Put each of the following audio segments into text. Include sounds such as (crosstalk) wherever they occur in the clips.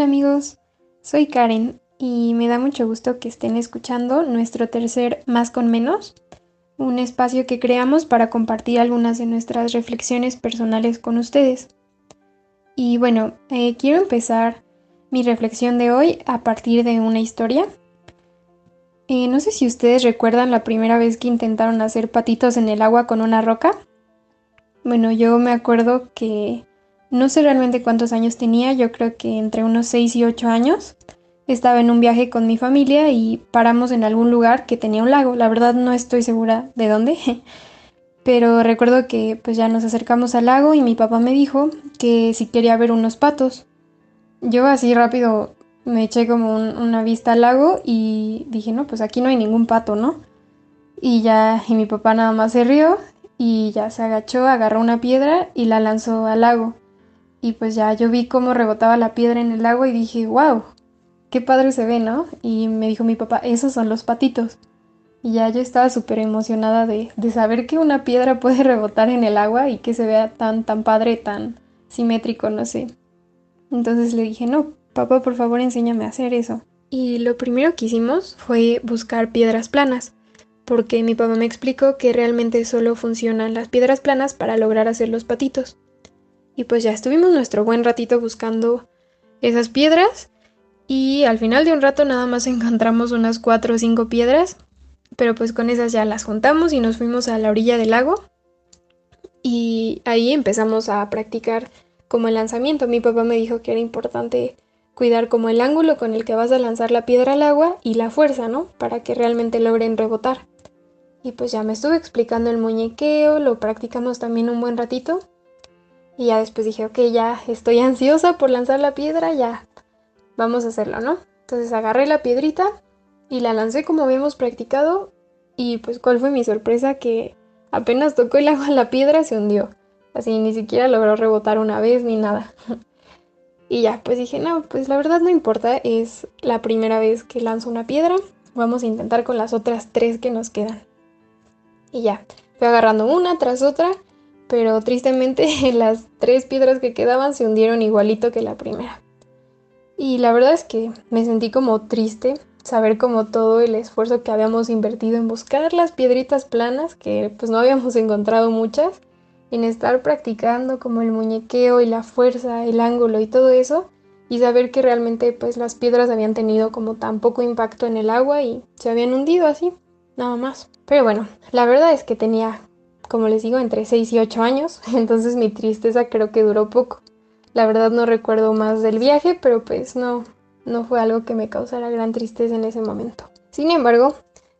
Amigos, soy Karen y me da mucho gusto que estén escuchando nuestro tercer Más con Menos, un espacio que creamos para compartir algunas de nuestras reflexiones personales con ustedes. Y bueno, eh, quiero empezar mi reflexión de hoy a partir de una historia. Eh, no sé si ustedes recuerdan la primera vez que intentaron hacer patitos en el agua con una roca. Bueno, yo me acuerdo que no sé realmente cuántos años tenía, yo creo que entre unos 6 y 8 años. Estaba en un viaje con mi familia y paramos en algún lugar que tenía un lago. La verdad no estoy segura de dónde, (laughs) pero recuerdo que pues ya nos acercamos al lago y mi papá me dijo que si quería ver unos patos. Yo así rápido me eché como una vista al lago y dije, no, pues aquí no hay ningún pato, ¿no? Y ya, y mi papá nada más se rió y ya se agachó, agarró una piedra y la lanzó al lago. Y pues ya yo vi cómo rebotaba la piedra en el agua y dije, wow, qué padre se ve, ¿no? Y me dijo mi papá, esos son los patitos. Y ya yo estaba súper emocionada de, de, saber que una piedra puede (laughs) rebotar en el agua y que se vea tan, tan padre, tan simétrico, no sé. Entonces le dije, no, papá, por favor, enséñame a hacer eso. Y lo primero que hicimos fue buscar piedras planas, porque mi papá me explicó que realmente solo funcionan las piedras planas para lograr hacer los patitos. Y pues ya estuvimos nuestro buen ratito buscando esas piedras y al final de un rato nada más (laughs) encontramos unas cuatro o cinco piedras, pero pues con esas ya las juntamos y nos fuimos a la orilla del lago y ahí empezamos a practicar como el lanzamiento. Mi papá me dijo que era importante cuidar como el ángulo con el que vas a lanzar la piedra al agua y la fuerza, ¿no? Para que realmente logren rebotar. Y pues ya me estuve explicando el muñequeo, lo practicamos también un buen ratito y ya después dije, ok, ya estoy ansiosa por lanzar la piedra, ya vamos a hacerlo, ¿no? Entonces agarré la piedrita y la lancé como habíamos practicado y pues cuál fue mi sorpresa que apenas tocó el agua (laughs) la piedra se hundió. Así ni siquiera logró rebotar una vez ni nada. (laughs) y ya, pues dije, no, pues la verdad no importa, es la primera vez que lanzo una piedra. Vamos a intentar con las otras tres que nos quedan. Y ya, fui agarrando una tras otra pero tristemente (laughs) las tres piedras que quedaban se hundieron igualito que la primera. Y la verdad es que me sentí como triste saber como todo el esfuerzo que habíamos invertido en buscar las piedritas planas, que pues no habíamos (laughs) encontrado muchas, en estar practicando como el muñequeo y la fuerza, el ángulo y todo eso, y saber que realmente pues las piedras habían tenido como tan poco impacto en el agua y se habían hundido así, nada más. Pero bueno, la verdad es que tenía como les digo, entre 6 y 8 años, (laughs) entonces mi tristeza creo que duró poco. La verdad no recuerdo más del viaje, pero pues no, no fue algo que me causara gran tristeza en ese momento. Sin embargo,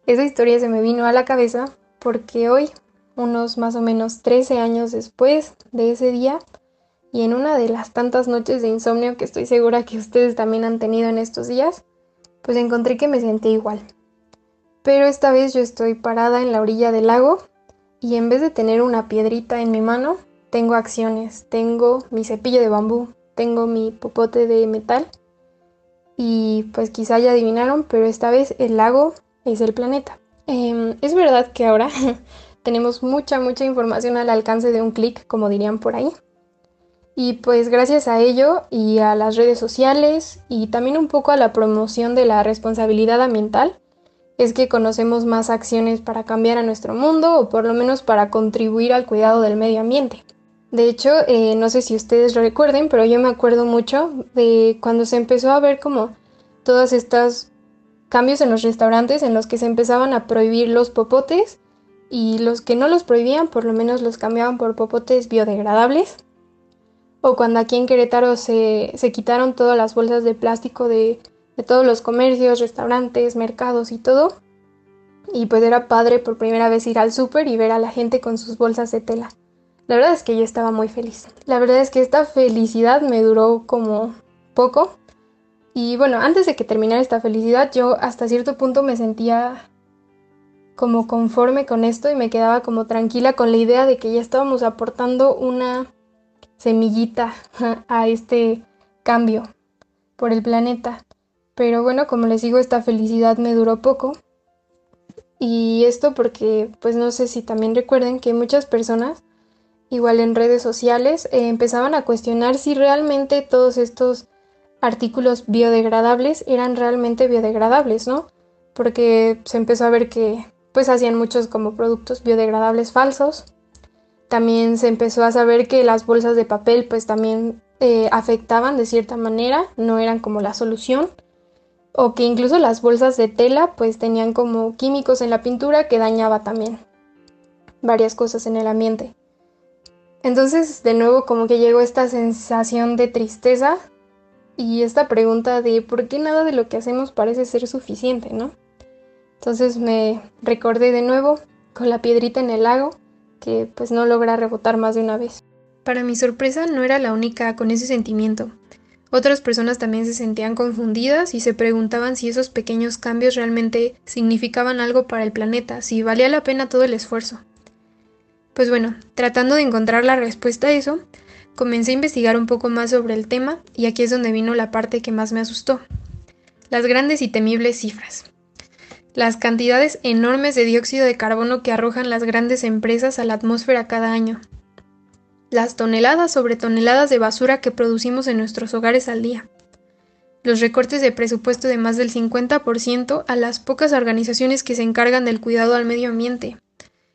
esa historia se me vino a la cabeza porque hoy, unos más o menos 13 años después de ese día, y en una de las tantas noches de insomnio que estoy segura que ustedes también han tenido en estos días, pues encontré que me sentí igual. Pero esta vez yo estoy parada en la orilla del lago y en vez de tener una piedrita en mi mano, tengo acciones. Tengo mi cepillo de bambú, tengo mi popote de metal. Y pues quizá ya adivinaron, pero esta vez el lago es el planeta. Em, es verdad que ahora (laughs) tenemos mucha, mucha información al alcance de un clic, como dirían por ahí. Y pues gracias a ello y a las redes sociales y también un poco a la promoción de la responsabilidad ambiental, es que conocemos más acciones para cambiar a nuestro mundo o por lo menos para contribuir al cuidado del medio ambiente. De hecho, eh, no sé si ustedes lo recuerden, pero yo me acuerdo mucho de cuando se empezó a ver como todos estos cambios en los restaurantes en los que se empezaban a prohibir los popotes y los que no los prohibían por lo menos los cambiaban por popotes biodegradables. O cuando aquí en Querétaro se, se quitaron todas las bolsas de plástico de de todos los comercios, restaurantes, mercados y todo. Y pues era padre por primera vez ir al súper y ver a la gente con sus bolsas de tela. La verdad es que yo estaba muy feliz. La verdad es que esta felicidad me duró como poco. Y bueno, antes de que terminara esta felicidad, yo hasta cierto punto me sentía como conforme con esto y me quedaba como tranquila con la idea de que ya estábamos aportando una semillita (laughs) a este cambio por el planeta. Pero bueno, como les digo, esta felicidad me duró poco. Y esto porque, pues no sé si también recuerden que muchas personas, igual en redes sociales, eh, empezaban a cuestionar si realmente todos estos artículos biodegradables eran realmente biodegradables, ¿no? Porque se empezó a ver que pues hacían muchos como productos biodegradables falsos. También se empezó a saber que las bolsas de papel pues también eh, afectaban de cierta manera, no eran como la solución. O que incluso las bolsas de tela pues tenían como químicos en la pintura que dañaba también varias cosas en el ambiente. Entonces, de nuevo, como que llegó esta sensación de tristeza y esta pregunta de por qué nada de lo que hacemos parece ser suficiente, ¿no? Entonces me recordé de nuevo con la piedrita en el lago que pues no logra rebotar más de una vez. Para mi sorpresa no era la única con ese sentimiento. Otras personas también se sentían confundidas y se preguntaban si esos pequeños cambios realmente significaban algo para el planeta, si valía la pena todo el esfuerzo. Pues bueno, tratando de encontrar la respuesta a eso, comencé a investigar un poco más sobre el tema y aquí es donde vino la parte que más me asustó. Las grandes y temibles cifras. Las cantidades enormes de dióxido de carbono que arrojan las grandes empresas a la atmósfera cada año. Las toneladas sobre toneladas de basura que producimos en nuestros hogares al día. Los recortes de presupuesto de más del 50% a las pocas organizaciones que se encargan del cuidado al medio ambiente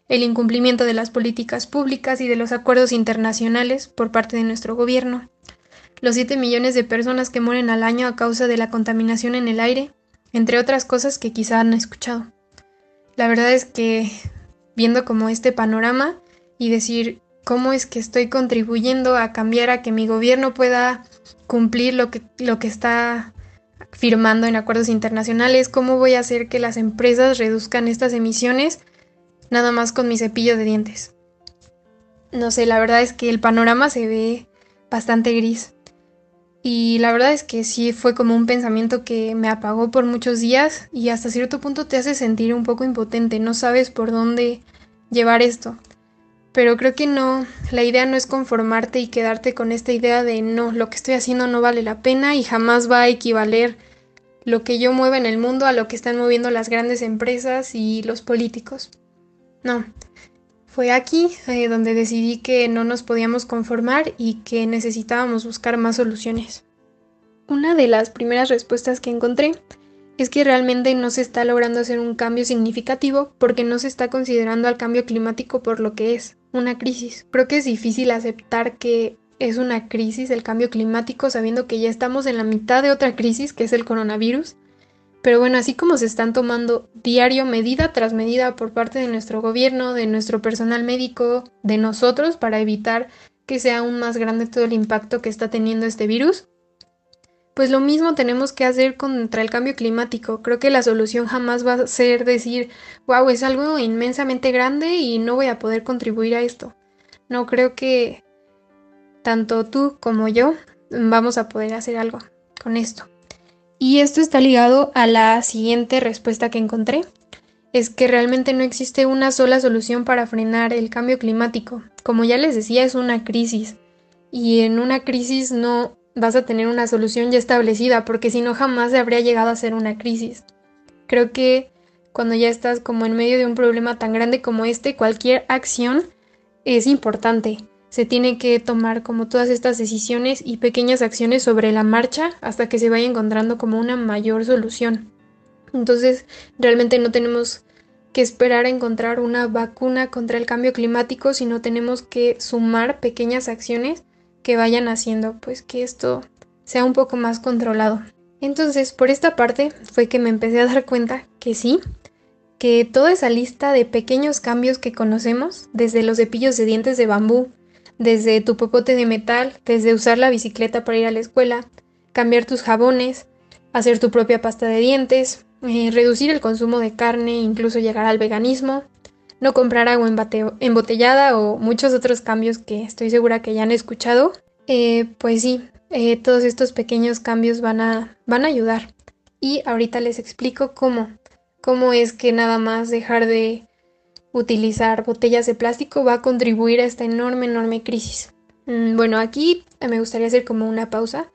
el incumplimiento de las políticas públicas y de los acuerdos internacionales por parte de nuestro gobierno, los 7 millones de personas que mueren al año a causa de la contaminación en el aire, entre otras cosas que quizá han escuchado. La verdad es que viendo como este panorama y decir cómo es que estoy contribuyendo a cambiar a que mi gobierno pueda cumplir lo que, lo que está firmando en acuerdos internacionales, cómo voy a hacer que las empresas reduzcan estas emisiones, nada más con mi cepillo de dientes. No sé, la verdad es que el panorama se ve bastante gris. Y la verdad es que sí fue como un pensamiento que me apagó por muchos días y hasta cierto punto te hace sentir un poco impotente, no sabes por dónde llevar esto. Pero creo que no, la idea no es conformarte y quedarte con esta idea de no, lo que estoy haciendo no vale la pena y jamás va a equivaler lo que yo mueva en el mundo a lo que están moviendo las grandes empresas y los políticos. No, fue aquí eh, donde decidí que no nos podíamos conformar y que necesitábamos buscar más soluciones. Una de las primeras respuestas que encontré es que realmente no se está logrando hacer un cambio significativo porque no se está considerando al cambio climático por lo que es, una crisis. Creo que es difícil aceptar que es una crisis el cambio climático sabiendo que ya estamos en la mitad de otra crisis que es el coronavirus pero bueno, así como se están tomando diario medida tras medida por parte de nuestro gobierno, de nuestro personal médico, de nosotros para evitar que sea aún más grande todo el impacto que está teniendo este virus, pues lo mismo tenemos que hacer contra el cambio climático. Creo que la solución jamás va a ser decir, wow, es algo inmensamente grande y no voy a poder contribuir a esto. No creo que tanto tú como yo vamos a poder hacer algo con esto. Y esto está ligado a la siguiente respuesta que encontré. Es que realmente no existe una sola solución para frenar el cambio climático. Como ya les decía, es una crisis. Y en una crisis no vas a tener una solución ya establecida, porque si no jamás se habría llegado a ser una crisis. Creo que cuando ya estás como en medio de un problema tan grande como este, cualquier acción es importante se tiene que tomar como todas estas decisiones y pequeñas acciones sobre la marcha hasta que se vaya encontrando como una mayor solución. Entonces, realmente no tenemos que esperar a encontrar una vacuna contra el cambio climático, sino tenemos que sumar pequeñas acciones que vayan haciendo pues que esto sea un poco más controlado. Entonces, por esta parte fue que me empecé a dar cuenta que sí, que toda esa lista de pequeños cambios que conocemos, desde los cepillos de dientes de bambú, desde tu popote de metal, desde usar la bicicleta para ir a la escuela, cambiar tus jabones, hacer tu propia pasta de dientes, eh, reducir el consumo de carne, incluso llegar al veganismo, no comprar agua embotellada o muchos otros cambios que estoy segura que ya han escuchado, eh, pues sí, eh, todos estos pequeños cambios van a, van a ayudar. Y ahorita les explico cómo, cómo es que nada más dejar de utilizar botellas de plástico va a contribuir a esta enorme, enorme crisis. Mm, bueno, aquí me gustaría hacer como una pausa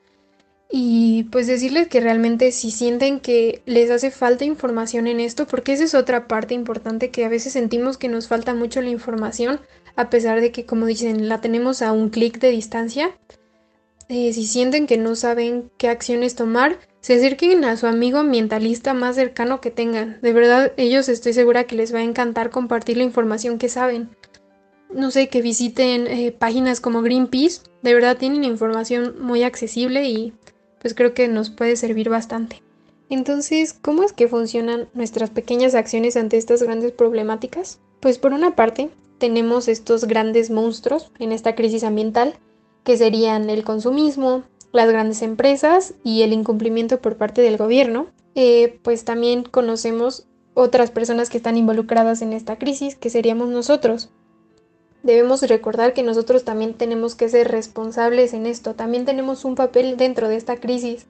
y pues decirles que realmente si sienten que les hace falta información en esto, porque esa es otra parte importante que a veces sentimos que nos falta mucho la información, a pesar de que como dicen la tenemos a un clic de distancia, eh, si sienten que no saben qué acciones tomar, se acerquen a su amigo ambientalista más cercano que tengan. De verdad, ellos estoy segura que les va a encantar compartir la información que saben. No sé, que visiten eh, páginas como Greenpeace. De verdad tienen información muy accesible y pues creo que nos puede servir bastante. Entonces, ¿cómo es que funcionan nuestras pequeñas acciones ante estas grandes problemáticas? Pues por una parte, tenemos estos grandes monstruos en esta crisis ambiental, que serían el consumismo, las grandes empresas y el incumplimiento por parte del gobierno. Eh, pues también conocemos otras personas que están involucradas en esta crisis, que seríamos nosotros. Debemos recordar que nosotros también tenemos que ser responsables en esto, también tenemos un papel dentro de esta crisis.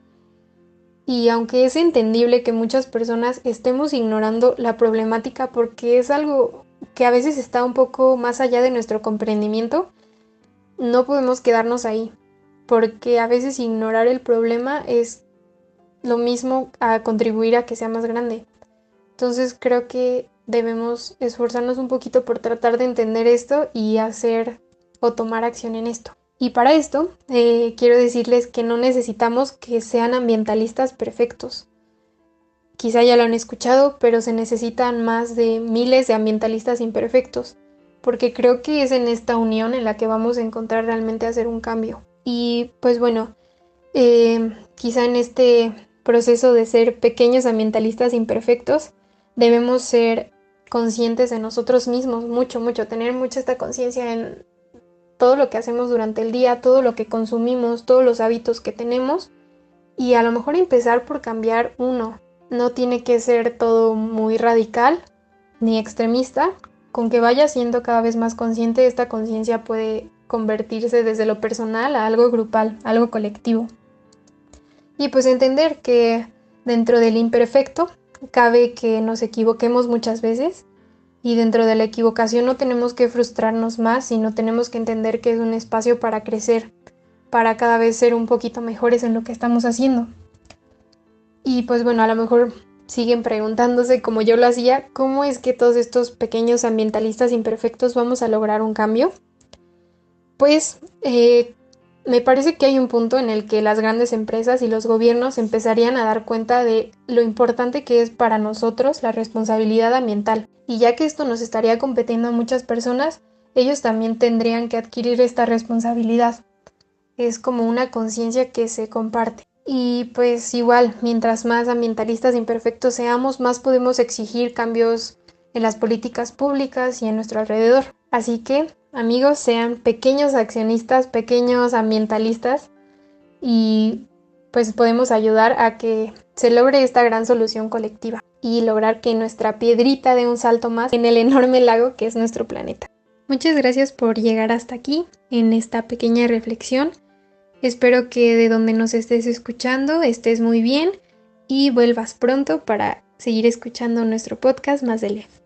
Y aunque es entendible que muchas personas estemos ignorando la problemática porque es algo que a veces está un poco más allá de nuestro comprendimiento, no podemos quedarnos ahí, porque a veces ignorar el problema es lo mismo a contribuir a que sea más grande. Entonces creo que debemos esforzarnos un poquito por tratar de entender esto y hacer o tomar acción en esto. Y para esto eh, quiero decirles que no necesitamos que sean ambientalistas perfectos. Quizá ya lo han escuchado, pero se necesitan más de miles de ambientalistas imperfectos, porque creo que es en esta unión en la que vamos a encontrar realmente hacer un cambio. Y pues bueno, eh, quizá en este proceso de ser pequeños ambientalistas imperfectos, debemos ser conscientes de nosotros mismos, mucho, mucho, tener mucha esta conciencia en todo lo que hacemos durante el día, todo lo que consumimos, todos los hábitos que tenemos y a lo mejor empezar por cambiar uno. No tiene que ser todo muy radical ni extremista. Con que vaya siendo cada vez más consciente, esta conciencia puede convertirse desde lo personal a algo grupal, algo colectivo. Y pues entender que dentro del imperfecto cabe que nos equivoquemos muchas veces y dentro de la equivocación no tenemos que frustrarnos más, sino tenemos que entender que es un espacio para crecer, para cada vez ser un poquito mejores en lo que estamos haciendo. Y pues bueno, a lo mejor siguen preguntándose, como yo lo hacía, ¿cómo es que todos estos pequeños ambientalistas imperfectos vamos a lograr un cambio? Pues eh, me parece que hay un punto en el que las grandes empresas y los gobiernos empezarían a dar cuenta de lo importante que es para nosotros la responsabilidad ambiental. Y ya que esto nos estaría competiendo a muchas personas, ellos también tendrían que adquirir esta responsabilidad. Es como una conciencia que se comparte. Y pues igual, mientras más ambientalistas imperfectos seamos, más podemos exigir cambios en las políticas públicas y en nuestro alrededor. Así que amigos sean pequeños accionistas, pequeños ambientalistas y pues podemos ayudar a que se logre esta gran solución colectiva y lograr que nuestra piedrita dé un salto más en el enorme lago que es nuestro planeta. Muchas gracias por llegar hasta aquí en esta pequeña reflexión. Espero que de donde nos estés escuchando estés muy bien y vuelvas pronto para seguir escuchando nuestro podcast más de lejos.